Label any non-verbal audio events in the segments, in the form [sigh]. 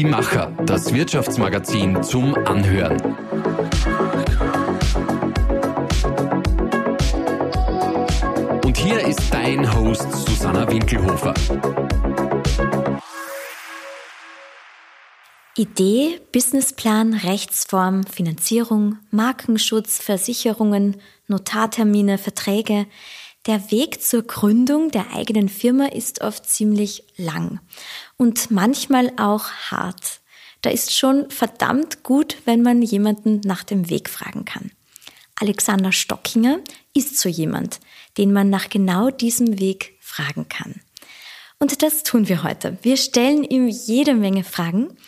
Die Macher, das Wirtschaftsmagazin zum Anhören. Und hier ist dein Host Susanna Winkelhofer. Idee, Businessplan, Rechtsform, Finanzierung, Markenschutz, Versicherungen, Notartermine, Verträge. Der Weg zur Gründung der eigenen Firma ist oft ziemlich lang und manchmal auch hart. Da ist schon verdammt gut, wenn man jemanden nach dem Weg fragen kann. Alexander Stockinger ist so jemand, den man nach genau diesem Weg fragen kann. Und das tun wir heute. Wir stellen ihm jede Menge Fragen.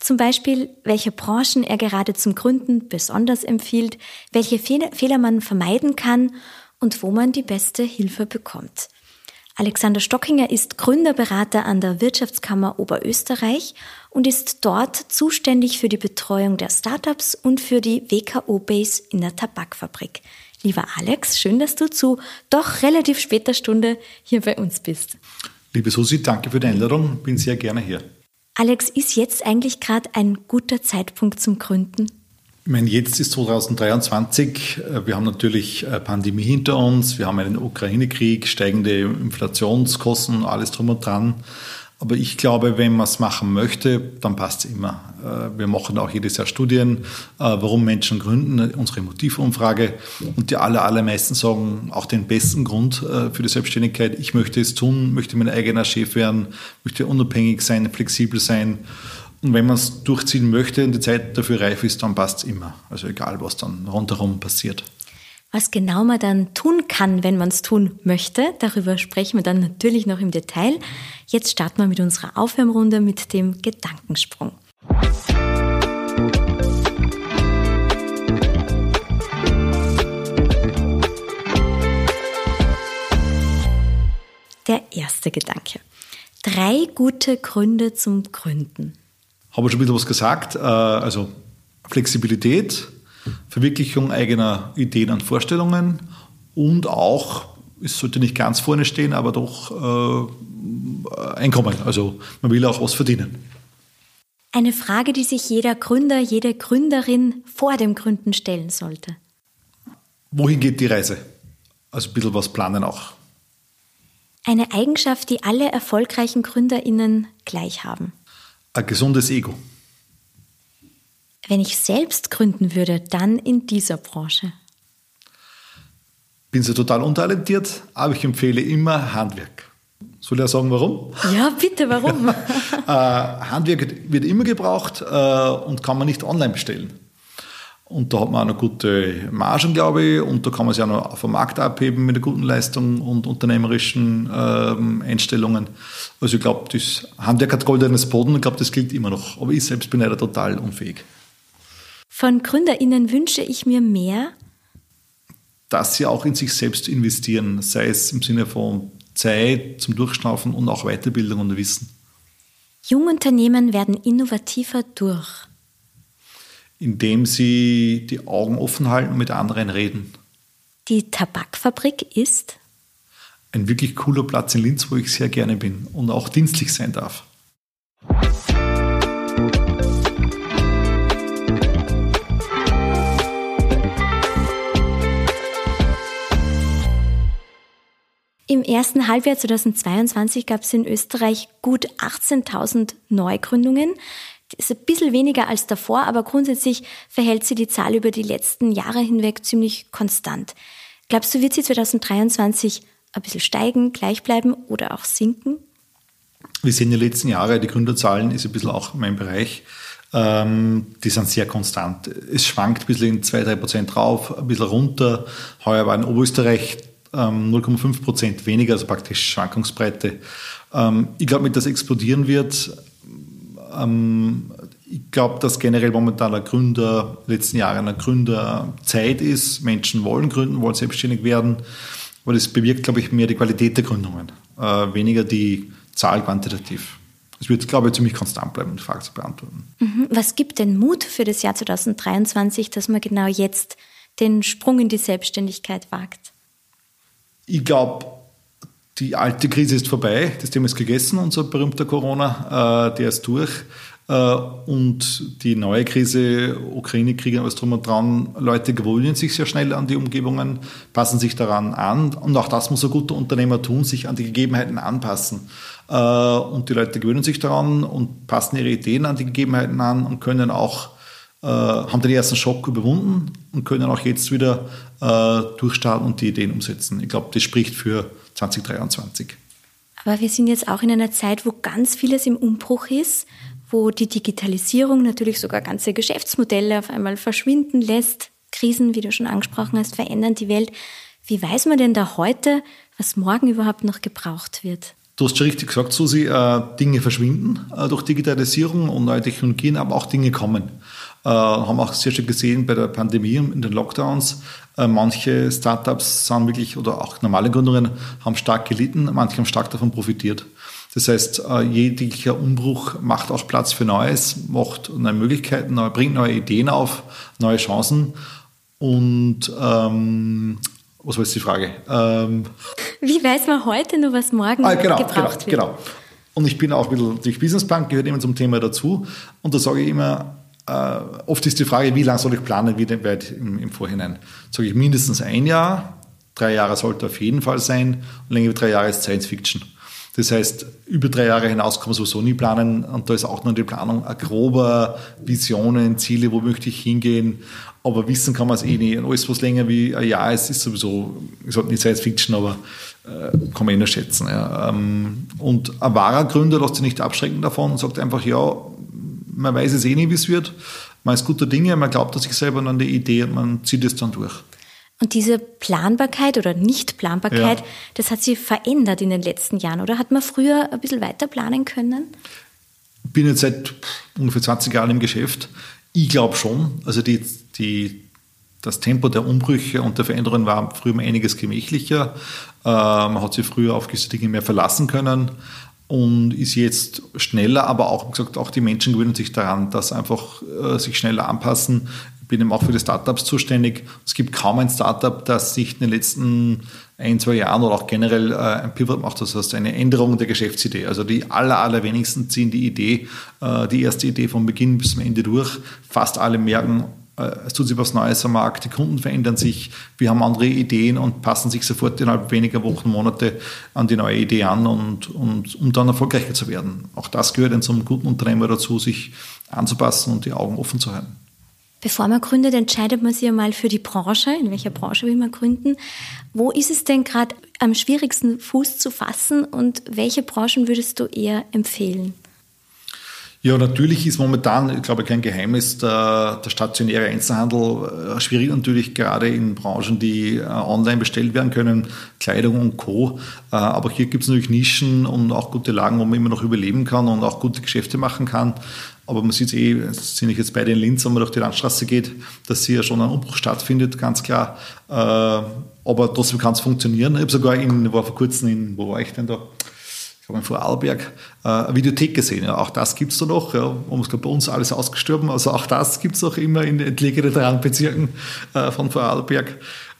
Zum Beispiel, welche Branchen er gerade zum Gründen besonders empfiehlt, welche Fehler man vermeiden kann und wo man die beste Hilfe bekommt. Alexander Stockinger ist Gründerberater an der Wirtschaftskammer Oberösterreich und ist dort zuständig für die Betreuung der Startups und für die WKO-Base in der Tabakfabrik. Lieber Alex, schön, dass du zu doch relativ später Stunde hier bei uns bist. Liebe Susi, danke für die Einladung. Bin sehr gerne hier. Alex, ist jetzt eigentlich gerade ein guter Zeitpunkt zum Gründen? Ich meine, jetzt ist 2023. Äh, wir haben natürlich äh, Pandemie hinter uns. Wir haben einen Ukraine-Krieg, steigende Inflationskosten, alles drum und dran. Aber ich glaube, wenn man es machen möchte, dann passt es immer. Äh, wir machen auch jedes Jahr Studien, warum Menschen gründen, unsere Motivumfrage. Und die aller, allermeisten sagen auch den besten Grund für die Selbstständigkeit. Ich möchte es tun, möchte mein eigener Chef werden, möchte unabhängig sein, flexibel sein. Und wenn man es durchziehen möchte und die Zeit dafür reif ist, dann passt es immer. Also egal, was dann rundherum passiert. Was genau man dann tun kann, wenn man es tun möchte, darüber sprechen wir dann natürlich noch im Detail. Jetzt starten wir mit unserer Aufwärmrunde mit dem Gedankensprung. Der erste Gedanke. Drei gute Gründe zum Gründen habe schon bisschen was gesagt. Äh, also Flexibilität, Verwirklichung eigener Ideen und Vorstellungen und auch, es sollte nicht ganz vorne stehen, aber doch äh, Einkommen. Also man will auch was verdienen. Eine Frage, die sich jeder Gründer, jede Gründerin vor dem Gründen stellen sollte. Wohin geht die Reise? Also ein bisschen was planen auch. Eine Eigenschaft, die alle erfolgreichen GründerInnen gleich haben ein gesundes Ego. Wenn ich selbst gründen würde, dann in dieser Branche. Bin so total untalentiert, aber ich empfehle immer Handwerk. Soll ich sagen, warum? Ja, bitte, warum? [laughs] äh, Handwerk wird immer gebraucht äh, und kann man nicht online bestellen. Und da hat man auch noch gute Margen, glaube ich, und da kann man sich auch noch vom Markt abheben mit einer guten Leistung und unternehmerischen ähm, Einstellungen. Also ich glaube, das Handwerk hat goldenes Boden, ich glaube, das gilt immer noch. Aber ich selbst bin leider total unfähig. Von GründerInnen wünsche ich mir mehr, dass sie auch in sich selbst investieren, sei es im Sinne von Zeit zum Durchschnaufen und auch Weiterbildung und Wissen. Jungunternehmen werden innovativer durch indem sie die Augen offen halten und mit anderen reden. Die Tabakfabrik ist? Ein wirklich cooler Platz in Linz, wo ich sehr gerne bin und auch dienstlich sein darf. Im ersten Halbjahr 2022 gab es in Österreich gut 18.000 Neugründungen. Ist ein bisschen weniger als davor, aber grundsätzlich verhält sich die Zahl über die letzten Jahre hinweg ziemlich konstant. Glaubst du, wird sie 2023 ein bisschen steigen, gleich bleiben oder auch sinken? Wir sehen den letzten Jahren, die Gründerzahlen ist ein bisschen auch mein Bereich, ähm, die sind sehr konstant. Es schwankt ein bisschen in 2-3 Prozent rauf, ein bisschen runter. Heuer war in Oberösterreich ähm, 0,5 Prozent weniger, also praktisch Schwankungsbreite. Ähm, ich glaube, mit das explodieren wird, ähm, ich glaube, dass generell momentan eine Gründer, letzten Jahre eine Gründerzeit ist. Menschen wollen gründen, wollen selbstständig werden. Aber das bewirkt, glaube ich, mehr die Qualität der Gründungen, äh, weniger die Zahl quantitativ. Es wird, glaube ich, ziemlich konstant bleiben, um die Frage zu beantworten. Mhm. Was gibt denn Mut für das Jahr 2023, dass man genau jetzt den Sprung in die Selbstständigkeit wagt? Ich glaube, die alte Krise ist vorbei, das Thema ist gegessen, unser berühmter Corona, äh, der ist durch. Äh, Äh, und die neue Krise, Ukraine-Krieg, alles drum und dran, Leute gewöhnen sich sehr schnell an die Umgebungen, passen sich daran an. Und auch das muss ein guter Unternehmer tun, sich an die Gegebenheiten anpassen. Äh, und die Leute gewöhnen sich daran und passen ihre Ideen an die Gegebenheiten an und können auch, äh, haben den ersten Schock überwunden und können auch jetzt wieder durchstarten und die Ideen umsetzen. Ich glaube, das spricht für 2023. Aber wir sind jetzt auch in einer Zeit, wo ganz vieles im Umbruch ist wo die Digitalisierung natürlich sogar ganze Geschäftsmodelle auf einmal verschwinden lässt. Krisen, wie du schon angesprochen hast, verändern die Welt. Wie weiß man denn da heute, was morgen überhaupt noch gebraucht wird? Du hast schon richtig gesagt, Susi, äh, Dinge verschwinden äh, durch Digitalisierung und neue Technologien, aber auch Dinge kommen. Äh, haben auch sehr schön gesehen bei der Pandemie und in den Lockdowns. Äh, manche Startups sind wirklich, oder auch normale Gründungen, haben stark gelitten, manche haben stark davon profitiert. Das heißt, äh, jeglicher Umbruch macht auch Platz für Neues, macht neue Möglichkeiten, bringt neue Ideen auf, neue Chancen. Und ähm, was war jetzt die Frage? Ähm, Wie weiß man heute nur, was morgen ah, genau, gebraucht genau, wird? Genau. Und ich bin auch ein bisschen durch Businessplan, gehört immer zum Thema dazu. Und da sage ich immer, äh, oft ist die Frage, wie lange soll ich planen, wie weit im, im Vorhinein? Sage ich mindestens ein Jahr, drei Jahre sollte auf jeden Fall sein und länger wie drei Jahre ist Science Fiction. Das heißt, über drei Jahre hinaus kann man sowieso nie planen und da ist auch noch die Planung ein grober Visionen, Ziele, wo möchte ich hingehen. Aber wissen kann man es eh nicht. Und alles, was länger wie ein Jahr ist, ist sowieso, ich sage nicht Science Fiction, aber äh, kann man eh nur schätzen. Ja. Ähm, und ein wahrer Gründer lässt sich nicht abschrecken davon und sagt einfach, ja, man weiß es eh nicht, wie es wird. Man ist guter Dinge, man glaubt an sich selber und an die Idee und man zieht es dann durch. Und diese Planbarkeit oder Nichtplanbarkeit, ja. das hat sich verändert in den letzten Jahren, oder? Hat man früher ein bisschen weiter planen können? Ich bin jetzt seit ungefähr 20 Jahren im Geschäft. Ich glaube schon. Also die, die, das Tempo der Umbrüche und der Veränderungen war früher einiges gemächlicher. Äh, man hat sich früher auf gewisse Dinge mehr verlassen können und ist jetzt schneller, aber auch gesagt, auch die Menschen gewöhnen sich daran, dass einfach äh, sich schneller anpassen bin eben auch für die Startups zuständig. Es gibt kaum ein Startup, das sich in den letzten ein, zwei Jahren oder auch generell äh, ein Pivot macht, das heißt eine Änderung der Geschäftsidee. Also die aller, allerwenigsten ziehen die Idee, äh, die erste Idee vom Beginn bis zum Ende durch. Fast alle merken, es tut sich was Neues am Markt, die Kunden verändern sich, wir haben andere Ideen und passen sich sofort innerhalb weniger Wochen, Monate an die neue Idee an und, und um dann erfolgreicher zu werden. Auch das gehört in so einem guten Unternehmer dazu, sich anzupassen und die Augen offen zu halten. Bevor man gründet, entscheidet man sich ja mal für die Branche. In welcher Branche will man gründen? Wo ist es denn gerade am schwierigsten Fuß zu fassen und welche Branchen würdest du eher empfehlen? Ja, natürlich ist momentan, ich glaube, kein Geheimnis, der, der stationäre Einzelhandel äh, schwierig natürlich gerade in Branchen, die äh, online bestellt werden können, Kleidung und Co. Äh, aber hier gibt es natürlich Nischen und auch gute Lagen, wo man immer noch überleben kann und auch gute Geschäfte machen kann. Aber man sieht es eh, sind ich jetzt beide in Linz, wenn man durch die Landstraße geht, dass hier schon ein Umbruch stattfindet, ganz klar. Aber trotzdem kann es funktionieren. Ich habe sogar in, war vor kurzem in, wo war ich denn da? Ich habe in Vorarlberg äh, eine Videothek gesehen. Ja, auch das gibt es da noch. Ja. Und bei uns alles ausgestorben. Also auch das gibt es noch immer in entlegenen Randbezirken äh, von Vorarlberg.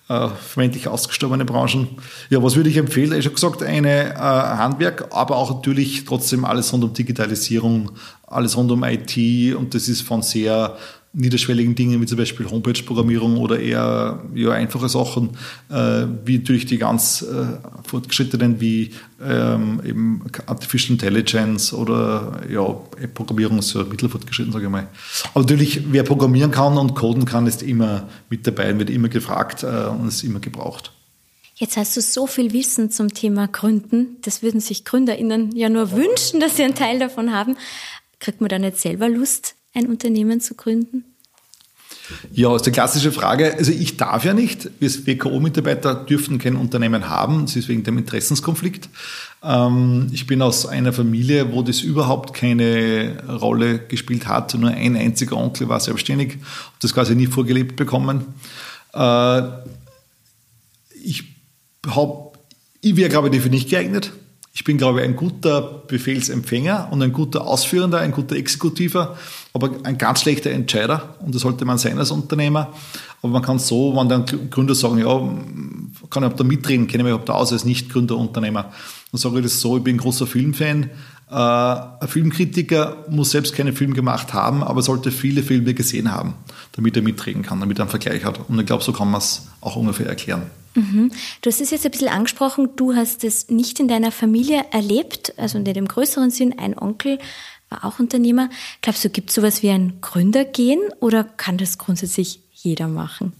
Äh, vermeintlich ausgestorbene Branchen. Ja, was würde ich empfehlen? Ich habe gesagt, eine äh, Handwerk, aber auch natürlich trotzdem alles rund um Digitalisierung, alles rund um IT und das ist von sehr niederschwelligen Dingen wie zum Beispiel Homepage-Programmierung oder eher ja, einfache Sachen, äh, wie natürlich die ganz äh, fortgeschrittenen wie ähm, eben Artificial Intelligence oder ja, App-Programmierung ja mittelfortgeschritten, sage ich mal. Aber natürlich, wer programmieren kann und coden kann, ist immer mit dabei, wird immer gefragt äh, und ist immer gebraucht. Jetzt hast du so viel Wissen zum Thema Gründen. Das würden sich GründerInnen ja nur wünschen, dass sie einen Teil davon haben. Kriegt man da nicht selber Lust, ein Unternehmen zu gründen? Ja, ist die klassische Frage. Also ich darf ja nicht. Wir WKO-Mitarbeiter dürfen kein Unternehmen haben. Das ist wegen dem Interessenskonflikt. Ähm, ich bin aus einer Familie, wo das überhaupt keine Rolle gespielt hat. Nur ein einziger Onkel war selbstständig, habe das quasi nie vorgelebt bekommen. Äh, ich ich wäre glaube ich dafür nicht geeignet. Ich bin, glaube ich, ein guter Befehlsempfänger und ein guter Ausführender, ein guter Exekutiver, aber ein ganz schlechter Entscheider. Und das sollte man sein als Unternehmer. Aber man kann so, wenn dann Gründer sagen, ja, kann ich da mitreden, kenne mich überhaupt aus als Nicht-Gründerunternehmer. Dann sage ich das so, ich bin ein großer Filmfan. Äh, ein Filmkritiker muss selbst keinen Film gemacht haben, aber sollte viele Filme gesehen haben, damit er mitreden kann, damit er einen Vergleich hat. Und ich glaube, so kann man es auch ungefähr erklären. Mhm. Du hast es jetzt ein bisschen angesprochen, du hast es nicht in deiner Familie erlebt, also in dem größeren Sinn, ein Onkel war auch Unternehmer. Glaubst du, gibt es sowas wie ein Gründergehen oder kann das grundsätzlich jeder machen?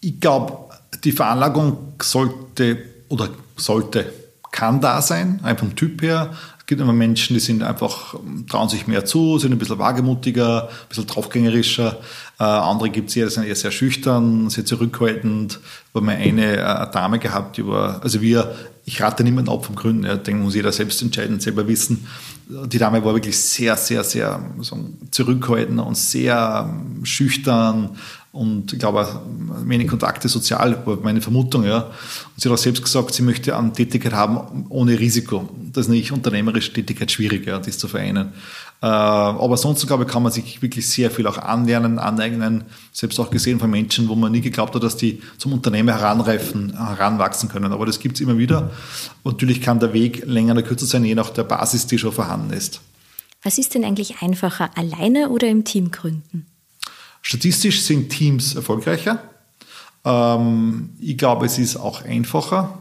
Ich glaube, die Veranlagung sollte oder sollte, kann da sein, einfach vom Typ her. Gibt immer Menschen, die sind einfach, trauen sich mehr zu, sind ein bisschen wagemutiger, ein bisschen draufgängerischer. Äh, andere gibt es eher, die sind eher sehr schüchtern, sehr zurückhaltend. Wir haben äh, eine Dame gehabt, die war, also wir, ich rate niemanden ab vom Gründen, ja, denke, muss jeder selbst entscheiden, selber wissen. Die Dame war wirklich sehr, sehr, sehr zurückhaltend und sehr ähm, schüchtern, und ich glaube, wenig Kontakte sozial, war meine Vermutung, ja. Und sie hat auch selbst gesagt, sie möchte eine Tätigkeit haben ohne Risiko. Ist nicht unternehmerische Tätigkeit schwierig, ja, das zu vereinen. Äh, aber sonst, glaube ich, kann man sich wirklich sehr viel auch anlernen, aneignen. Selbst auch gesehen von Menschen, wo man nie geglaubt hat, dass die zum Unternehmer heranreifen, heranwachsen können. Aber das gibt es immer wieder. Und natürlich kann der Weg länger oder kürzer sein, je nach der Basis, die schon vorhanden ist. Was ist denn eigentlich einfacher, alleine oder im Team gründen? Statistisch sind Teams erfolgreicher. Ähm, ich glaube, es ist auch einfacher,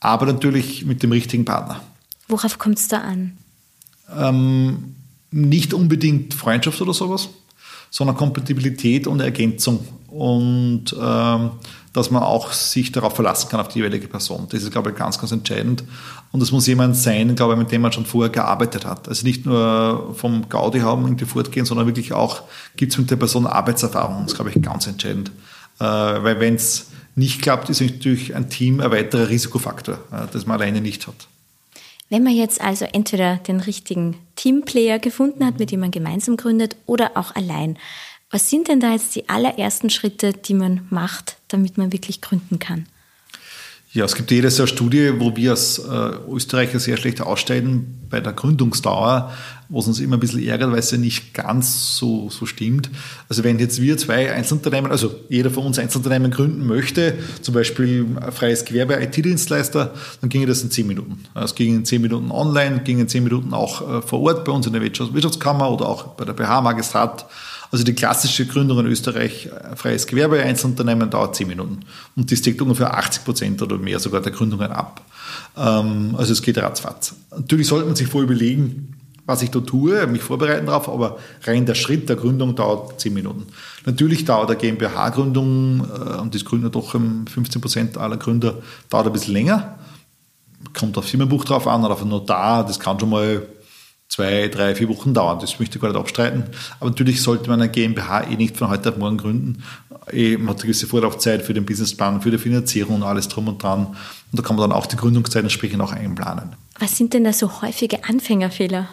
aber natürlich mit dem richtigen Partner. Worauf kommt es da an? Ähm, nicht unbedingt Freundschaft oder sowas, sondern Kompatibilität und Ergänzung. Und ähm, dass man auch sich darauf verlassen kann, auf die jeweilige Person. Das ist, glaube ich, ganz, ganz entscheidend. Und es muss jemand sein, glaube ich, mit dem man schon vorher gearbeitet hat. Also nicht nur vom Gaudi haben, irgendwie fortgehen, sondern wirklich auch, gibt es mit der Person Arbeitserfahrung. Das ist, glaube ich, ganz entscheidend. Äh, weil wenn es nicht klappt, ist natürlich ein Team ein weiterer Risikofaktor, äh, das man alleine nicht hat. Wenn man jetzt also entweder den richtigen Teamplayer gefunden hat, mit dem man gemeinsam gründet, oder auch allein, was sind denn da jetzt die allerersten Schritte, die man macht, damit man wirklich gründen kann? Ja, es gibt jedes Jahr Studie, wo wir als äh, Österreicher sehr schlecht aussteigen bei der Gründungsdauer, was uns immer ein bisschen ärgert, weil es ja nicht ganz so, so stimmt. Also wenn jetzt wir zwei Einzelunternehmen, also jeder von uns Einzelunternehmen gründen möchte, zum Beispiel ein freies Gewerbe, IT-Dienstleister, dann ginge das in zehn Minuten. Es ging in zehn Minuten online, ging in zehn Minuten auch äh, vor Ort bei uns in der Wirtschaftskammer oder auch bei der BH-Magistrat also die klassische Gründung in Österreich, äh, freies Gewerbe, Einzelunternehmen, dauert zehn Minuten. Und das deckt ungefähr 80 Prozent oder mehr sogar der Gründungen ab. Ähm, also es geht ratzfatz. Natürlich sollte man sich vorher überlegen, was ich da tue, mich vorbereiten darauf, aber rein der Schritt der Gründung dauert zehn Minuten. Natürlich dauert der GmbH-Gründung, äh, und das gründen doch 15 Prozent aller Gründer, dauert ein bisschen länger. Kommt auf Firmenbuch drauf an oder auf ein Notar, das kann schon mal zwei, drei, vier Wochen dauern. Das möchte ich gar nicht abstreiten. Aber natürlich sollte man eine GmbH eh nicht von heute auf morgen gründen. Eh, man hat eine gewisse Vorlaufzeit für den Businessplan, für die Finanzierung und alles drum und dran. Und da kann man dann auch die Gründungszeit entsprechend auch einplanen. Was sind denn da so häufige Anfängerfehler?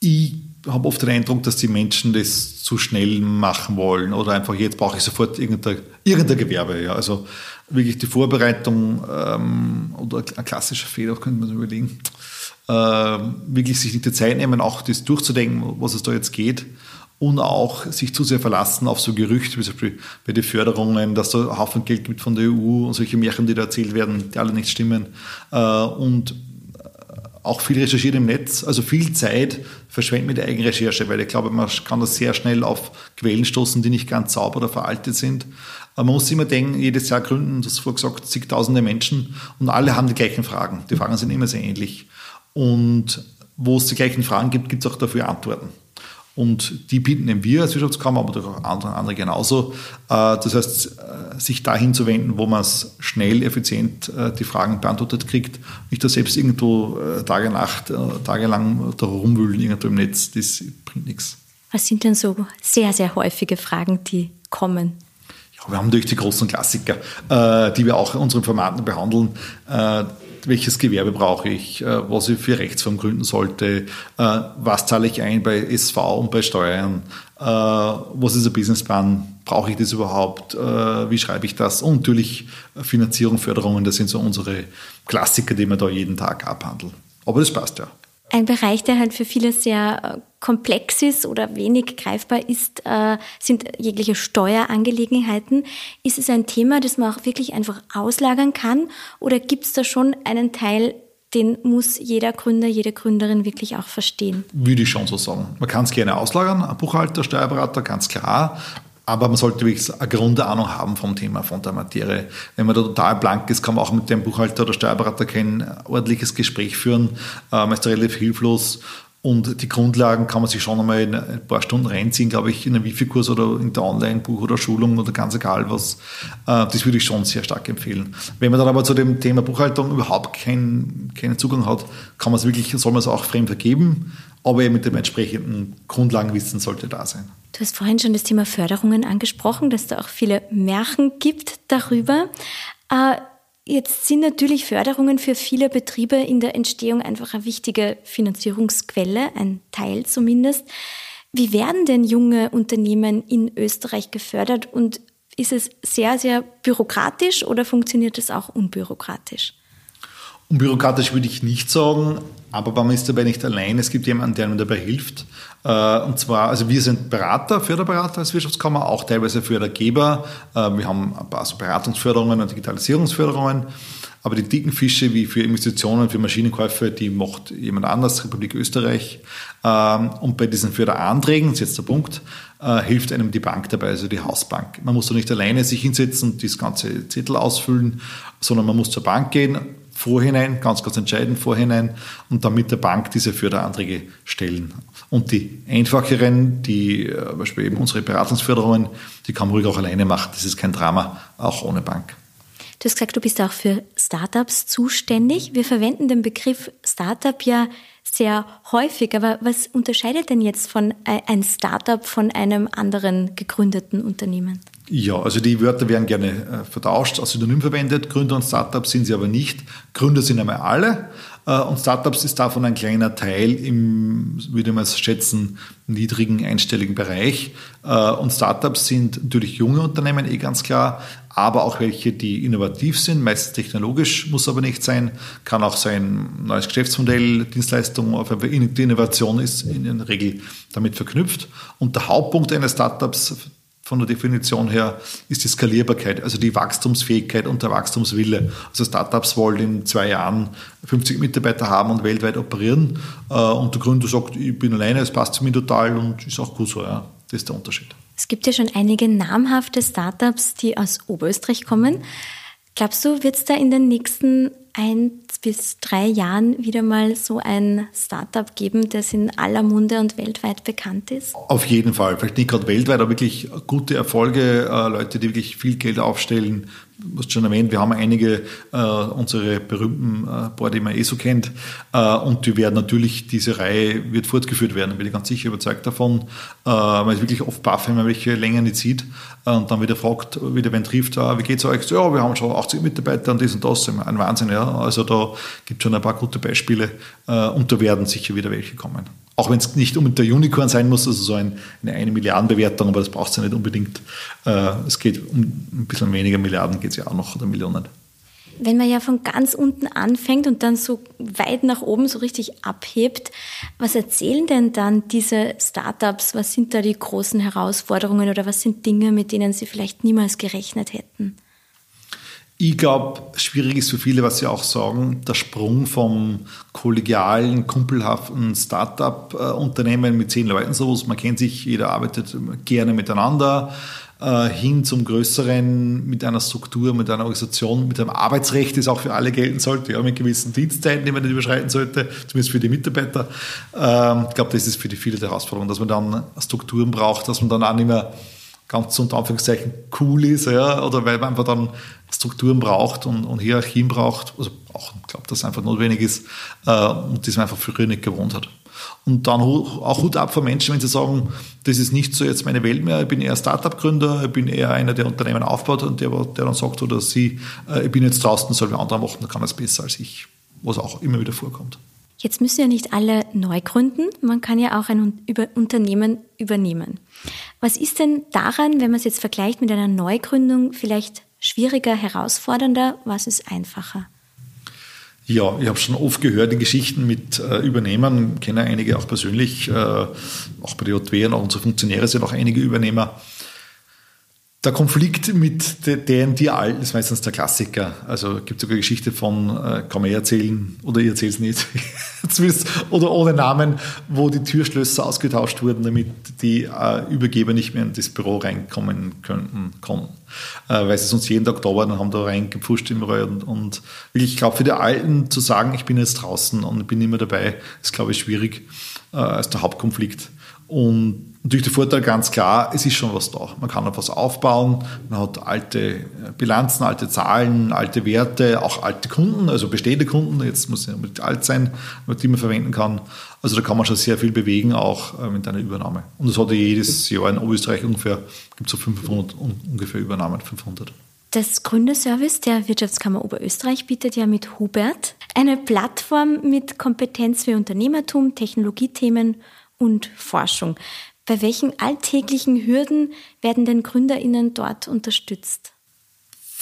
Ich habe oft den Eindruck, dass die Menschen das zu schnell machen wollen oder einfach jetzt brauche ich sofort irgendein, irgendein Gewerbe. Ja. Also wirklich die Vorbereitung ähm, oder ein klassischer Fehler, könnte man sich überlegen wirklich sich nicht die Zeit nehmen, auch das durchzudenken, was es da jetzt geht und auch sich zu sehr verlassen auf so Gerüchte, wie zum Beispiel bei den Förderungen, dass da Haufen Geld gibt von der EU und solche Märchen, die da erzählt werden, die alle nicht stimmen. Äh, und auch viel recherchiert im Netz, also viel Zeit verschwendet mit der Eigenrecherche, weil ich glaube, man kann da sehr schnell auf Quellen stoßen, die nicht ganz sauber oder veraltet sind. Aber man muss immer denken, jedes Jahr gründen, das vorher gesagt, zigtausende Menschen und alle haben die gleichen Fragen. Die Fragen sind immer sehr ähnlich. Und wo es die gleichen Fragen gibt, gibt es auch dafür Antworten. Und die bieten eben wir als Wirtschaftskammer, aber auch andere, andere genauso. Äh, das heißt, äh, sich dahin zu wenden, wo man es schnell, effizient äh, die Fragen beantwortet kriegt, nicht da selbst irgendwo Tage, Nacht, tagelang da rumwühlen irgendwo im Netz, das bringt nichts. Was sind denn so sehr, sehr häufige Fragen, die kommen? Ja, wir haben natürlich die großen Klassiker, die wir auch in unseren Formaten behandeln welches Gewerbe brauche ich, äh, was ich für Rechtsform gründen sollte, äh, was zahle ich ein bei SV und bei Steuern, äh, was ist ein Businessplan, brauche ich das überhaupt, wie schreibe ich das und natürlich Finanzierung, Förderungen, das sind so unsere Klassiker, die wir da jeden Tag abhandeln. Aber das passt ja. Ein Bereich, der halt für viele sehr komplex ist oder wenig greifbar ist, äh, sind jegliche Steuerangelegenheiten. Ist es ein Thema, das man auch wirklich einfach auslagern kann? Oder gibt es da schon einen Teil, den muss jeder Gründer, jede Gründerin wirklich auch verstehen? Würde ich schon so sagen. Man kann es gerne auslagern, ein Buchhalter, Steuerberater, ganz klar. Aber man sollte wirklich eine Grundahnung haben vom Thema, von der Materie. Wenn man da total blank ist, kann man auch mit dem Buchhalter oder Steuerberater kein ordentliches Gespräch führen. Äh, man ist relativ hilflos und die Grundlagen kann man sich schon einmal in ein paar Stunden reinziehen, glaube ich, in einem Wifi-Kurs oder in der Online-Buch oder Schulung oder ganz egal was. Äh, das würde ich schon sehr stark empfehlen. Wenn man dann aber zu dem Thema Buchhaltung überhaupt keinen, keinen Zugang hat, kann man es wirklich, soll man es auch fremd vergeben, aber eben mit dem entsprechenden Grundlagenwissen sollte da sein. Du hast vorhin schon das Thema Förderungen angesprochen, dass da auch viele Märchen gibt darüber. Jetzt sind natürlich Förderungen für viele Betriebe in der Entstehung einfach eine wichtige Finanzierungsquelle, ein Teil zumindest. Wie werden denn junge Unternehmen in Österreich gefördert und ist es sehr, sehr bürokratisch oder funktioniert es auch unbürokratisch? Unbürokratisch würde ich nicht sagen, aber man ist dabei nicht allein. Es gibt jemanden, der einem dabei hilft. Äh, und zwar, also wir sind Berater, Förderberater als Wirtschaftskammer, auch teilweise Fördergeber. Äh, wir haben ein paar Beratungsförderungen und Digitalisierungsförderungen. Aber die dicken Fische wie für Investitionen, für Maschinenkäufe, die macht jemand anders, Republik Österreich. Ähm, und bei diesen Förderanträgen, das ist jetzt der Punkt, äh, hilft einem die Bank dabei, also die Hausbank. Man muss da nicht alleine sich hinsetzen und das ganze Zettel ausfüllen, sondern man muss zur Bank gehen, Vorhinein, ganz, ganz entscheidend Vorhinein und dann mit der Bank diese Förderanträge stellen. Und die einfacheren, die äh, zum Beispiel eben unsere Beratungsförderungen, die kann man ruhig auch alleine machen. Das ist kein Drama, auch ohne Bank. Du hast gesagt, du bist auch für Startups zuständig. Wir verwenden den Begriff Startup ja sehr häufig, aber was unterscheidet denn jetzt von äh, ein Startup von einem anderen gegründeten Unternehmen? Ja, also die Wörter werden gerne äh, vertauscht, als Synonym verwendet. Gründer und Startups sind sie aber nicht. Gründer sind einmal alle äh, und Startups ist davon ein kleiner Teil im, würde man es schätzen, niedrigen einstelligen Bereich. Und Startups sind natürlich junge Unternehmen, eh ganz klar, aber auch welche, die innovativ sind, meistens technologisch, muss aber nicht sein, kann auch sein neues Geschäftsmodell, Dienstleistung, die Innovation ist in der Regel damit verknüpft. Und der Hauptpunkt eines Startups von der Definition her ist die Skalierbarkeit, also die Wachstumsfähigkeit und der Wachstumswille. Also Startups wollen in zwei Jahren 50 Mitarbeiter haben und weltweit operieren. Äh, und der Gründer sagt, ich bin alleine, es passt zu mir total und ist auch gut so. Ja. Das ist der Unterschied. Es gibt ja schon einige namhafte Startups, die aus Oberösterreich kommen. Glaubst du, wird es da in den nächsten ein bis drei Jahren wieder mal so ein Startup geben, das in aller Munde und weltweit bekannt ist? Auf jeden Fall. Vielleicht nicht gerade weltweit, aber wirklich gute Erfolge, äh, Leute, die wirklich viel Geld aufstellen, du hast schon erwähnt, wir haben einige äh, unsere berühmten äh, Boah, die man eh so kennt. Äh, und die werden natürlich, diese Reihe wird fortgeführt werden, bin ich ganz sicher überzeugt davon. Äh, man ist wirklich oft baff, wenn man welche länger nicht sieht äh, und dann wieder fragt, wieder wen trifft, äh, wie geht's euch? So, ja, wir haben schon 80 Mitarbeiter und das und das. Ein Wahnsinn, ja. Also da gibt es schon ein paar gute Beispiele äh, und da werden sicher wieder welche kommen. Auch wenn es nicht unbedingt der Unicorn sein muss, also so ein, eine eine Milliarden Bewertung, aber das braucht es ja nicht unbedingt. Äh, es geht um ein bisschen weniger Milliarden, geht es ja auch noch oder Millionen. Wenn man ja von ganz unten anfängt und dann so weit nach oben so richtig abhebt, was erzählen denn dann diese Startups? Was sind da die großen Herausforderungen oder was sind Dinge, mit denen sie vielleicht niemals gerechnet hätten? Ich glaube, schwierig ist für viele, was Sie auch sagen, der Sprung vom kollegialen, kumpelhaften Start-up-Unternehmen mit zehn Leuten, so man kennt sich, jeder arbeitet gerne miteinander, äh, hin zum größeren, mit einer Struktur, mit einer Organisation, mit einem Arbeitsrecht, das auch für alle gelten sollte, ja, mit gewissen Dienstzeiten, die man nicht überschreiten sollte, zumindest für die Mitarbeiter. Ähm, ich glaube, das ist für die viele die Herausforderung, dass man dann Strukturen braucht, dass man dann auch nicht mehr ganz unter Anführungszeichen cool ist, ja, oder weil man einfach dann Strukturen braucht und, und Hierarchien braucht, also auch, ich glaube, dass einfach notwendig ist äh, und das man einfach früher nicht gewohnt hat. Und dann auch Hut ab von Menschen, wenn sie sagen, das ist nicht so jetzt meine Welt mehr, ich bin eher Startup-Gründer, ich bin eher einer, der Unternehmen aufbaut und der, der dann sagt oder sie, äh, ich bin jetzt draußen, soll wer andere machen, dann kann das besser als ich, was auch immer wieder vorkommt. Jetzt müssen ja nicht alle neu gründen, man kann ja auch ein Unternehmen übernehmen. Was ist denn daran, wenn man es jetzt vergleicht mit einer Neugründung, vielleicht schwieriger, herausfordernder? Was ist einfacher? Ja, ich habe schon oft gehört, die Geschichten mit äh, Übernehmern, kenne einige auch persönlich, äh, auch bei der JW und auch unsere Funktionäre sind auch einige Übernehmer. Der Konflikt mit deren, die alten, ist meistens der Klassiker. Also gibt sogar Geschichte von, äh, kann man eh erzählen, oder ihr erzählt es nicht, [laughs] oder ohne Namen, wo die Türschlösser ausgetauscht wurden, damit die äh, Übergeber nicht mehr in das Büro reinkommen könnten, konnten. Äh, weil sie sonst jeden Tag da waren und haben da reingepfuscht im Büro. Und, und ich glaube, für die Alten zu sagen, ich bin jetzt draußen und bin immer dabei, ist, glaube ich, schwierig äh, als der Hauptkonflikt. Und natürlich der Vorteil ganz klar, es ist schon was da. Man kann etwas aufbauen, man hat alte Bilanzen, alte Zahlen, alte Werte, auch alte Kunden, also bestehende Kunden, jetzt muss ja nicht alt sein, die man verwenden kann. Also da kann man schon sehr viel bewegen, auch äh, mit einer Übernahme. Und das hat jedes Jahr in Österreich ungefähr, gibt es so 500 ungefähr Übernahmen, 500. Das Gründerservice der Wirtschaftskammer Oberösterreich bietet ja mit Hubert eine Plattform mit Kompetenz für Unternehmertum, Technologiethemen und Forschung. Bei welchen alltäglichen Hürden werden denn GründerInnen dort unterstützt?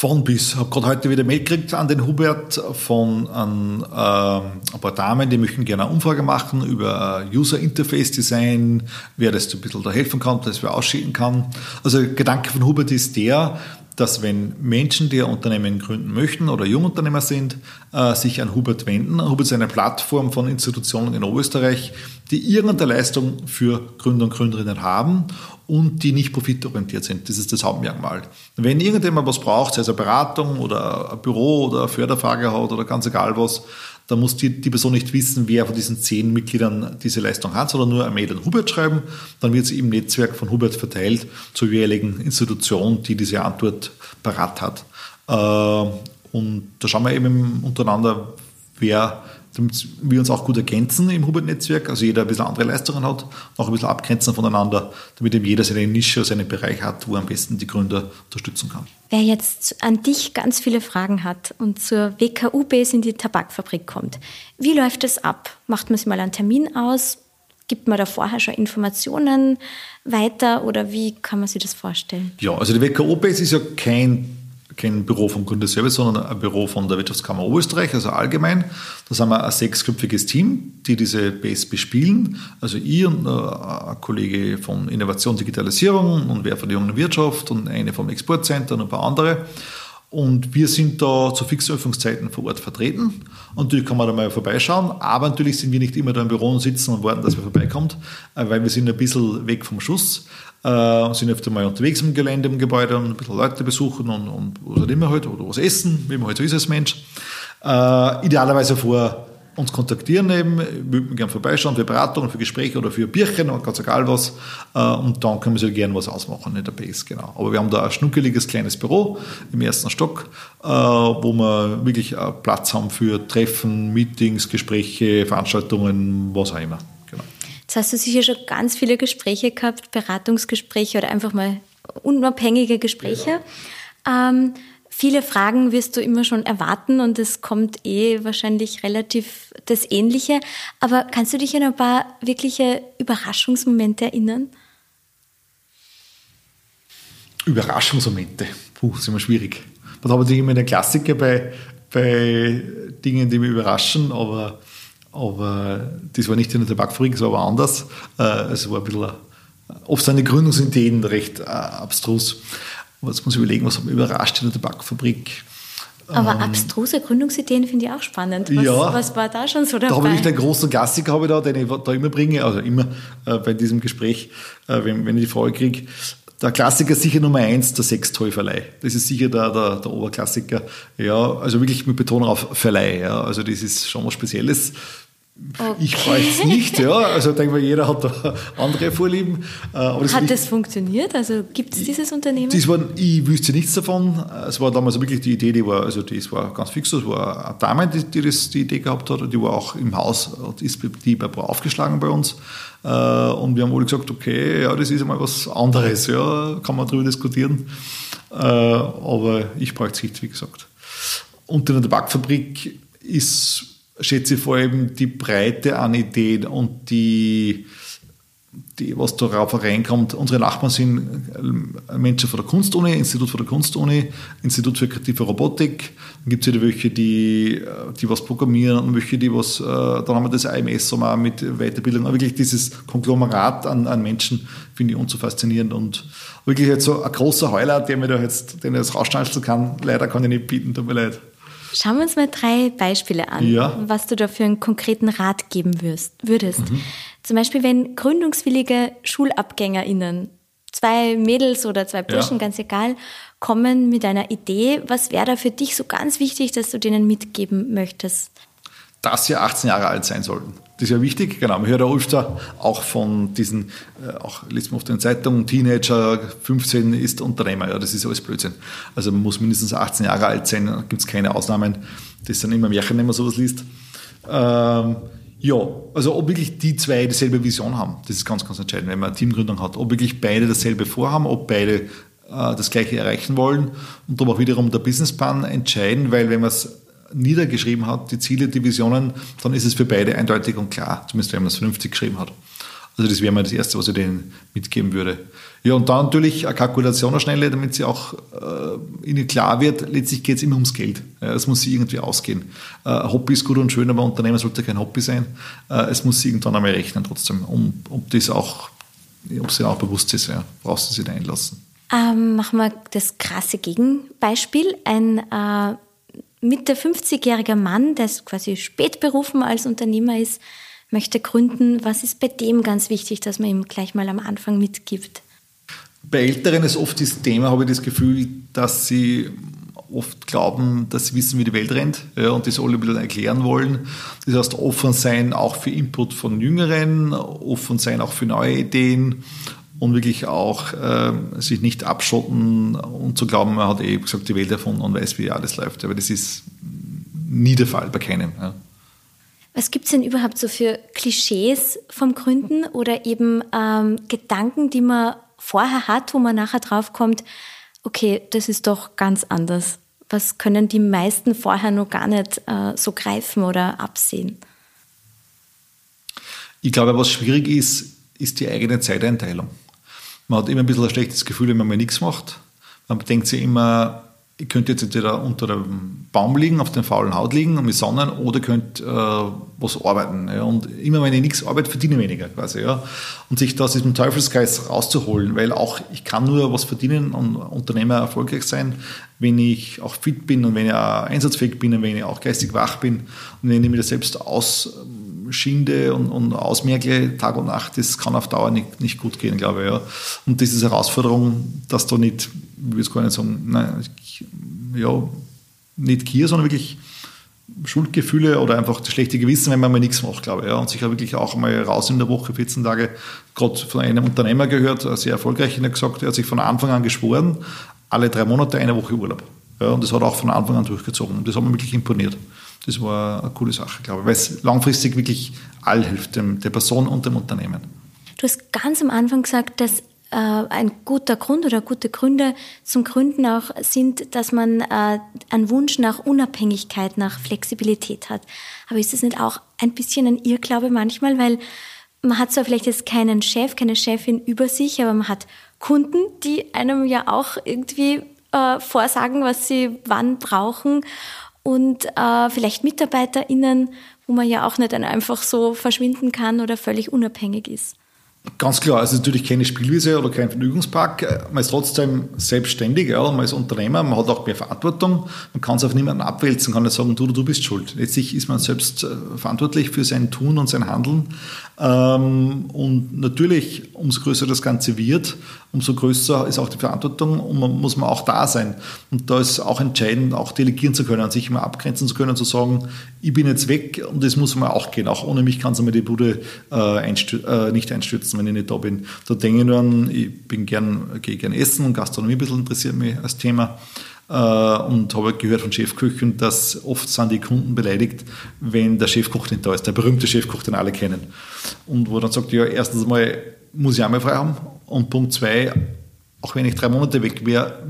Von bis. Ich habe gerade heute wieder Mail gekriegt an den Hubert von an, äh, ein paar Damen, die möchten gerne eine Umfrage machen über User Interface Design, wer das ein bisschen da helfen kann, dass wir ausschicken kann. Also der Gedanke von Hubert ist der, dass wenn Menschen, die ein Unternehmen gründen möchten oder Jungunternehmer sind, äh, sich an Hubert wenden. Hubert ist eine Plattform von Institutionen in Österreich, die irgendeine Leistung für Gründer und Gründerinnen haben und die nicht profitorientiert sind. Das ist das Hauptmerkmal. Wenn irgendjemand was braucht, sei es eine Beratung oder ein Büro oder eine Förderfrage hat oder ganz egal was, da muss die, die Person nicht wissen, wer von diesen zehn Mitgliedern diese Leistung hat, sondern nur eine Mail an Hubert schreiben. Dann wird sie im Netzwerk von Hubert verteilt zur jeweiligen Institution, die diese Antwort parat hat. Äh, und da schauen wir eben untereinander, wer damit wir uns auch gut ergänzen im Hubert-Netzwerk, also jeder ein bisschen andere Leistungen hat, auch ein bisschen abgrenzen voneinander, damit eben jeder seine Nische, seinen Bereich hat, wo er am besten die Gründer unterstützen kann. Wer jetzt an dich ganz viele Fragen hat und zur WKU-Base in die Tabakfabrik kommt, wie läuft das ab? Macht man sich mal einen Termin aus? Gibt man da vorher schon Informationen weiter oder wie kann man sich das vorstellen? Ja, also die WKU-Base ist ja kein kein Büro vom Gründerservice, sondern ein Büro von der Wirtschaftskammer Oberösterreich, also allgemein. Da haben wir ein sechsköpfiges Team, die diese Base bespielen. Also ich und äh, ein Kollege von Innovation Digitalisierung und wer von der jungen Wirtschaft und eine vom Exportcenter und ein paar andere. Und wir sind da zu fixen Öffnungszeiten vor Ort vertreten. Natürlich kann man da mal vorbeischauen, aber natürlich sind wir nicht immer da im Büro und sitzen und warten, dass wir vorbeikommt, äh, weil wir sind ein bisschen weg vom Schuss, äh, sind öfter mal unterwegs im Gelände, im Gebäude und ein bisschen Leute besuchen und, und was auch immer halt, oder was essen, wie man halt so ist als Mensch. Äh, idealerweise vor uns kontaktieren eben, wir würden gerne vorbeischauen für Beratungen, für Gespräche oder für Bierchen oder ganz egal was. Äh, und dann können wir sich gerne was ausmachen in der Base, genau. Aber wir haben da ein schnuckeliges kleines Büro im ersten Stock, äh, wo wir wirklich Platz haben für Treffen, Meetings, Gespräche, Veranstaltungen, was auch immer. Genau. Jetzt hast du sicher schon ganz viele Gespräche gehabt, Beratungsgespräche oder einfach mal unabhängige Gespräche. Ja. Ähm, Viele Fragen wirst du immer schon erwarten und es kommt eh wahrscheinlich relativ das Ähnliche. Aber kannst du dich an ein paar wirkliche Überraschungsmomente erinnern? Überraschungsmomente, puh, ist immer schwierig. Man hat natürlich immer den Klassiker bei, bei Dingen, die mich überraschen, aber, aber das war nicht in der Tabakfabrik, es war aber anders. Äh, es war ein bisschen, oft seine Gründungsideen recht äh, abstrus. Jetzt muss ich überlegen, was hat mich überrascht in der Tabakfabrik. Aber ähm, abstruse Gründungsideen finde ich auch spannend. Was, ja, was war da schon so dabei? Da habe ich den großen Klassiker habe ich da, den ich da immer bringe, also immer äh, bei diesem Gespräch, äh, wenn, wenn ich die Frage kriege. Der Klassiker sicher Nummer eins, der Sextoy-Verleih. Das ist sicher der, der, der Oberklassiker. Ja, also wirklich mit Betonung auf Verleih. Ja. Also das ist schon was Spezielles. Okay. Ich es nicht, ja. Also denke mal, jeder hat da andere Vorlieben. Äh, das hat das funktioniert? Also gibt es dieses Unternehmen? Das war, ich wüsste nichts davon. Es war damals wirklich die Idee, die war, also das war ganz fix. Das war eine Dame, die, die das, die Idee gehabt hat. Die war auch im Haus, ist die bei aufgeschlagen bei uns. Äh, und wir haben wohl gesagt, okay, ja, das ist einmal was anderes, ja, kann man darüber diskutieren. Äh, aber ich bräuchte es nicht, wie gesagt. Und in der Tabakfabrik ist schätze vor allem die Breite an Ideen und die, die, was darauf reinkommt. Unsere Nachbarn sind äh, Menschen von der Kunstuni, Institut von der Kunstuni, Institut für kreative Robotik. Dann gibt es wieder welche, die, äh, die was programmieren und welche, die was, äh, dann haben wir das so mal mit Weiterbildung. Aber wirklich dieses Konglomerat an, an Menschen finde ich uns faszinierend und wirklich jetzt so ein großer Heuler, der mir da jetzt, den ich jetzt rausstanzeln kann. Leider kann ich nicht bieten, tut mir leid. Schauen wir uns mal drei Beispiele an, ja. was du da für einen konkreten Rat geben würdest. Mhm. Zum Beispiel, wenn gründungswillige SchulabgängerInnen, zwei Mädels oder zwei Burschen, ja. ganz egal, kommen mit einer Idee, was wäre da für dich so ganz wichtig, dass du denen mitgeben möchtest? Dass sie 18 Jahre alt sein sollten. Das ist ja wichtig, genau. Man hört ja öfter auch von diesen, äh, auch liest man auf den Zeitungen, Teenager, 15 ist Unternehmer. Ja, das ist alles Blödsinn. Also man muss mindestens 18 Jahre alt sein, da gibt es keine Ausnahmen. Das sind immer Märchen, wenn man sowas liest. Ähm, ja, also ob wirklich die zwei dieselbe Vision haben, das ist ganz, ganz entscheidend, wenn man eine Teamgründung hat. Ob wirklich beide dasselbe vorhaben, ob beide äh, das Gleiche erreichen wollen und ob auch wiederum der Businessplan entscheiden, weil wenn man es niedergeschrieben hat, die Ziele, die Visionen, dann ist es für beide eindeutig und klar, zumindest wenn man es vernünftig geschrieben hat. Also das wäre mal das Erste, was ich denen mitgeben würde. Ja, und dann natürlich eine Kalkulation schnelle, damit sie auch äh, ihnen klar wird, letztlich geht es immer ums Geld. Ja, es muss sie irgendwie ausgehen. Äh, Hobby ist gut und schön, aber Unternehmen sollte kein Hobby sein. Äh, es muss sie irgendwann einmal rechnen trotzdem, um, ob das auch, ob sie auch bewusst ist, ja, brauchst du sie da einlassen. Ähm, machen wir das krasse Gegenbeispiel. Ein äh Mitte 50-jähriger Mann, der quasi spätberufen als Unternehmer ist, möchte gründen. Was ist bei dem ganz wichtig, dass man ihm gleich mal am Anfang mitgibt? Bei Älteren ist oft das Thema, habe ich das Gefühl, dass sie oft glauben, dass sie wissen, wie die Welt rennt ja, und das alle ein bisschen erklären wollen. Das heißt, offen sein auch für Input von Jüngeren, offen sein auch für neue Ideen und wirklich auch äh, sich nicht abschotten und zu glauben, man hat eh gesagt, die Welt erfunden und weiß, wie alles läuft. Aber das ist nie der Fall bei keinem. Ja. Was gibt es denn überhaupt so für Klischees vom Gründen oder eben ähm, Gedanken, die man vorher hat, wo man nachher draufkommt, okay, das ist doch ganz anders. Was können die meisten vorher noch gar nicht äh, so greifen oder absehen? Ich glaube, was schwierig ist, ist die eigene Zeiteinteilung. Man hat immer ein bisschen ein schlechtes Gefühl, wenn man nichts macht. Man denkt sich immer, ich könnte jetzt entweder unter dem Baum liegen, auf der faulen Haut liegen und mich sonnen oder könnt äh, was arbeiten. Ja. Und immer wenn ich nichts arbeite, verdiene ich weniger quasi. Ja. Und sich das aus dem Teufelskreis rauszuholen, weil auch ich kann nur was verdienen und Unternehmer erfolgreich sein, wenn ich auch fit bin und wenn ich auch einsatzfähig bin und wenn ich auch geistig wach bin und wenn ich mir das selbst aus schinde und, und ausmerkle Tag und Nacht, das kann auf Dauer nicht, nicht gut gehen, glaube ich. Ja. Und diese Herausforderung, dass du nicht, ich will es gar nicht sagen, nein, ja, nicht Gier, sondern wirklich Schuldgefühle oder einfach das schlechte Gewissen, wenn man mal nichts macht, glaube ich. Ja. Und sich wirklich auch mal raus in der Woche, 14 Tage, gerade von einem Unternehmer gehört, sehr erfolgreich, der hat gesagt, er hat sich von Anfang an geschworen, alle drei Monate eine Woche Urlaub. Ja, und das hat auch von Anfang an durchgezogen. Und das hat mir wirklich imponiert. Das war eine coole Sache, glaube ich, weil es langfristig wirklich all hilft, dem, der Person und dem Unternehmen. Du hast ganz am Anfang gesagt, dass äh, ein guter Grund oder gute Gründe zum Gründen auch sind, dass man äh, einen Wunsch nach Unabhängigkeit, nach Flexibilität hat. Aber ist das nicht auch ein bisschen ein Irrglaube manchmal, weil man hat zwar vielleicht jetzt keinen Chef, keine Chefin über sich, aber man hat Kunden, die einem ja auch irgendwie äh, vorsagen, was sie wann brauchen und äh, vielleicht MitarbeiterInnen, wo man ja auch nicht einfach so verschwinden kann oder völlig unabhängig ist. Ganz klar, also natürlich keine Spielwiese oder kein Vergnügungspark. Man ist trotzdem selbstständig, ja, man ist Unternehmer, man hat auch mehr Verantwortung. Man kann es auf niemanden abwälzen, kann nicht sagen, du, du bist schuld. Letztlich ist man selbst äh, verantwortlich für sein Tun und sein Handeln. Ähm, und natürlich, umso größer das Ganze wird, umso größer ist auch die Verantwortung und man muss man auch da sein. Und da ist auch entscheidend, auch delegieren zu können, sich immer abgrenzen zu können, zu sagen, ich bin jetzt weg und das muss man auch gehen. Auch ohne mich kann es einmal die Bude äh, äh, nicht einstürzen, wenn ich nicht da bin. Da denke ich nur an, ich bin gern, gehe gern essen und Gastronomie ein bisschen interessiert mich als Thema. Äh, und habe gehört von Chefköchen, dass oft sind die Kunden beleidigt, wenn der Chefkoch nicht da ist, der berühmte Chefkoch, den alle kennen. Und wo dann sagt, ja, erstens mal muss ich auch mal frei haben und Punkt zwei, auch wenn ich drei Monate weg wäre,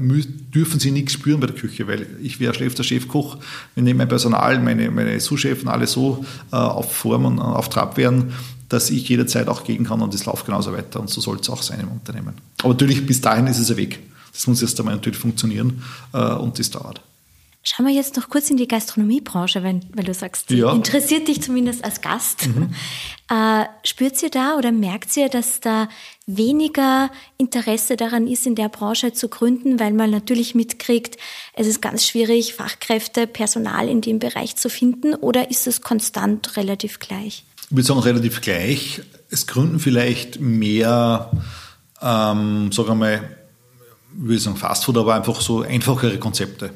dürfen sie nichts spüren bei der Küche, weil ich wäre schlechter Chefkoch, wenn mein Personal, meine, meine Sous-Chefs alle so äh, auf Form und auf Trab wären, dass ich jederzeit auch gehen kann und das läuft genauso weiter und so soll es auch sein im Unternehmen. Aber natürlich, bis dahin ist es ein Weg. Das muss erst einmal natürlich funktionieren äh, und das dauert. Schauen wir jetzt noch kurz in die Gastronomiebranche, wenn, weil du sagst, ja. interessiert dich zumindest als Gast. Mhm. [laughs] Äh, spürt ihr da oder merkt ihr, dass da weniger Interesse daran ist, in der Branche zu gründen, weil man natürlich mitkriegt, es ist ganz schwierig, Fachkräfte, Personal in dem Bereich zu finden oder ist es konstant relativ gleich? Ich würde sagen, relativ gleich. Es gründen vielleicht mehr, ähm, sagen wir mal, würde ich sagen Fastfood, aber einfach so einfachere Konzepte.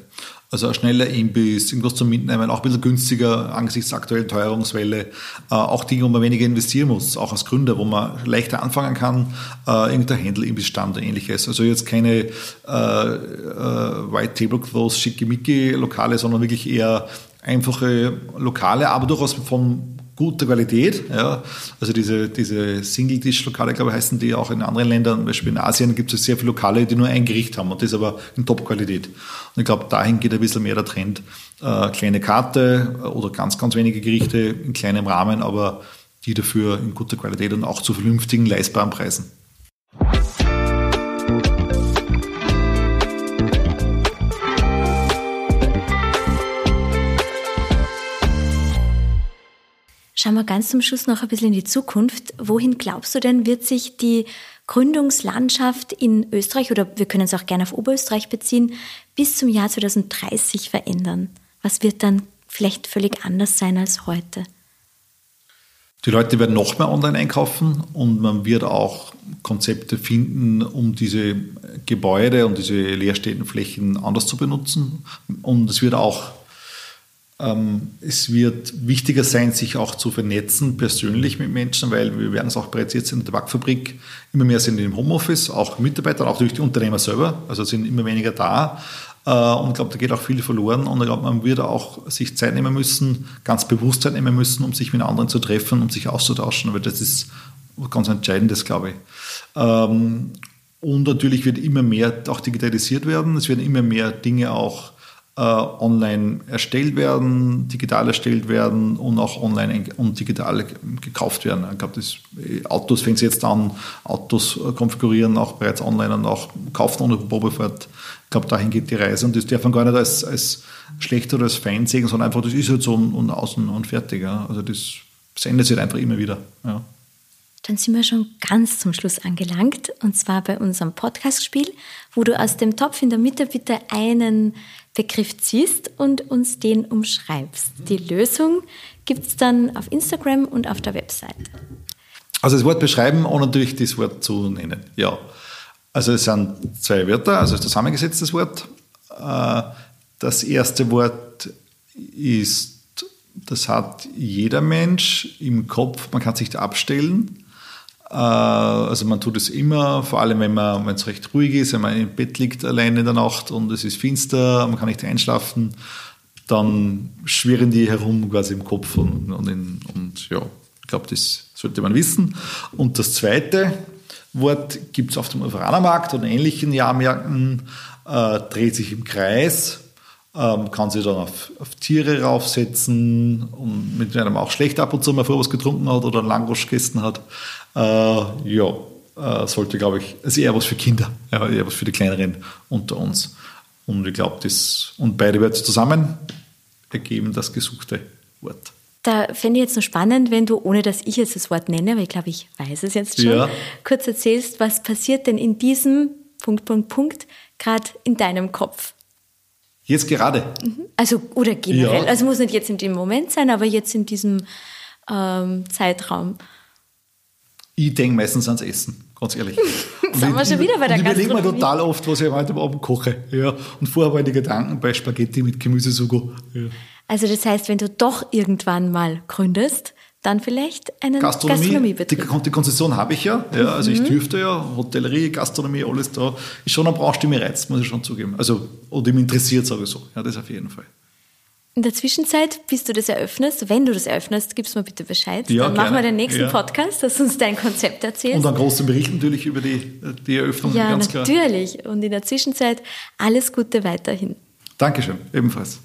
Also ein schneller Imbiss, irgendwas zum Mitnehmen, auch ein bisschen günstiger angesichts der aktuellen Teuerungswelle. Äh, auch Dinge, wo man weniger investieren muss, auch als Gründer, wo man leichter anfangen kann. Äh, irgendein Händler-Imbissstand oder ähnliches. Also jetzt keine äh, äh, White Tablecloths, schickimicki Lokale, sondern wirklich eher einfache Lokale, aber durchaus von guter Qualität. Ja. Also diese, diese Single-Dish-Lokale, glaube ich, heißen die auch in anderen Ländern. Zum Beispiel in Asien gibt es sehr viele Lokale, die nur ein Gericht haben und das aber in Top-Qualität. Und ich glaube, dahin geht ein bisschen mehr der Trend. Äh, kleine Karte oder ganz, ganz wenige Gerichte in kleinem Rahmen, aber die dafür in guter Qualität und auch zu vernünftigen, leistbaren Preisen. Schauen wir ganz zum Schluss noch ein bisschen in die Zukunft. Wohin glaubst du denn, wird sich die Gründungslandschaft in Österreich oder wir können es auch gerne auf Oberösterreich beziehen, bis zum Jahr 2030 verändern? Was wird dann vielleicht völlig anders sein als heute? Die Leute werden noch mehr online einkaufen und man wird auch Konzepte finden, um diese Gebäude und diese leerstehenden Flächen anders zu benutzen. Und es wird auch es wird wichtiger sein, sich auch zu vernetzen, persönlich mit Menschen, weil wir werden es auch bereits jetzt in der Tabakfabrik immer mehr sind im Homeoffice, auch Mitarbeiter, auch durch die Unternehmer selber, also sind immer weniger da. Äh, und ich glaube, da geht auch viel verloren. Und ich glaube, man wird auch sich Zeit nehmen müssen, ganz bewusst Zeit nehmen müssen, um sich mit anderen zu treffen, um sich auszutauschen, weil das ist ganz Entscheidendes, glaube ich. Ähm, und natürlich wird immer mehr auch digitalisiert werden. Es werden immer mehr Dinge auch äh, online erstellt werden, digital erstellt werden und auch online und digital gekauft werden. Ich glaube, äh, Autos fängt jetzt an, Autos äh, konfigurieren auch bereits online und auch kaufen ohne Probefahrt. Ich glaube, dahin geht die Reise und das darf man gar nicht als, als schlecht oder als fein sehen, sondern einfach, das ist halt so und, und außen und fertig. Ja. Also das, das ändert sich halt einfach immer wieder. Ja. Dann sind wir schon ganz zum Schluss angelangt und zwar bei unserem Podcast-Spiel, wo du aus dem Topf in der Mitte bitte einen Begriff ziehst und uns den umschreibst. Die Lösung gibt es dann auf Instagram und auf der Website. Also das Wort beschreiben und natürlich das Wort zu nennen. Ja. Also es sind zwei Wörter, also ein zusammengesetztes Wort. Äh, das erste Wort ist, das hat jeder Mensch im Kopf, man kann sich da abstellen. Äh, also man tut es immer, vor allem wenn man, wenn es recht ruhig ist, wenn man im Bett liegt allein in der Nacht und es ist finster, man kann nicht einschlafen, dann schwirren die herum quasi im Kopf und, und, in, und ja, ich glaube, das sollte man wissen. Und das zweite Wort gibt es auf dem Uferanermarkt und ähnlichen Jahrmärkten, äh, dreht sich im Kreis, ähm, kann sich dann auf, auf, Tiere raufsetzen und mit einem auch schlecht ab und zu mal vor was getrunken hat oder einen Langosch gegessen hat. Äh, ja, äh, sollte, glaube ich, also eher was für Kinder, ja, eher was für die Kleineren unter uns. Und ich glaube, das, und beide Wörter zusammen ergeben das gesuchte Wort. Da fände ich jetzt noch spannend, wenn du, ohne dass ich jetzt das Wort nenne, weil ich glaube, ich weiß es jetzt schon, ja. kurz erzählst, was passiert denn in diesem Punkt, Punkt, Punkt gerade in deinem Kopf? Jetzt gerade. Mhm. Also, oder generell. Ja. Also muss nicht jetzt in dem Moment sein, aber jetzt in diesem ähm, Zeitraum. Ich denke meistens ans Essen, ganz ehrlich. [laughs] Sind wir schon wieder bei der Ich überlege mir total oft, was ich heute Abend koche. Ja. Und vorher war die Gedanken bei Spaghetti mit Gemüsesugo. Ja. Also das heißt, wenn du doch irgendwann mal gründest, dann vielleicht einen Gastronomie, Gastronomiebetrieb. Die, die Konzession habe ich ja. ja also mhm. ich dürfte ja, Hotellerie, Gastronomie, alles da. Ist schon eine Branche, die mich reizt, muss ich schon zugeben. Also, oder die mich interessiert sowieso. Ja, das auf jeden Fall. In der Zwischenzeit, bis du das eröffnest, wenn du das eröffnest, gibst mir bitte Bescheid. Ja, Dann gerne. machen wir den nächsten ja. Podcast, dass du uns dein Konzept erzählst. Und einen großen Bericht natürlich über die, die Eröffnung. Ja, ganz natürlich. Klar. Und in der Zwischenzeit alles Gute weiterhin. Dankeschön, ebenfalls.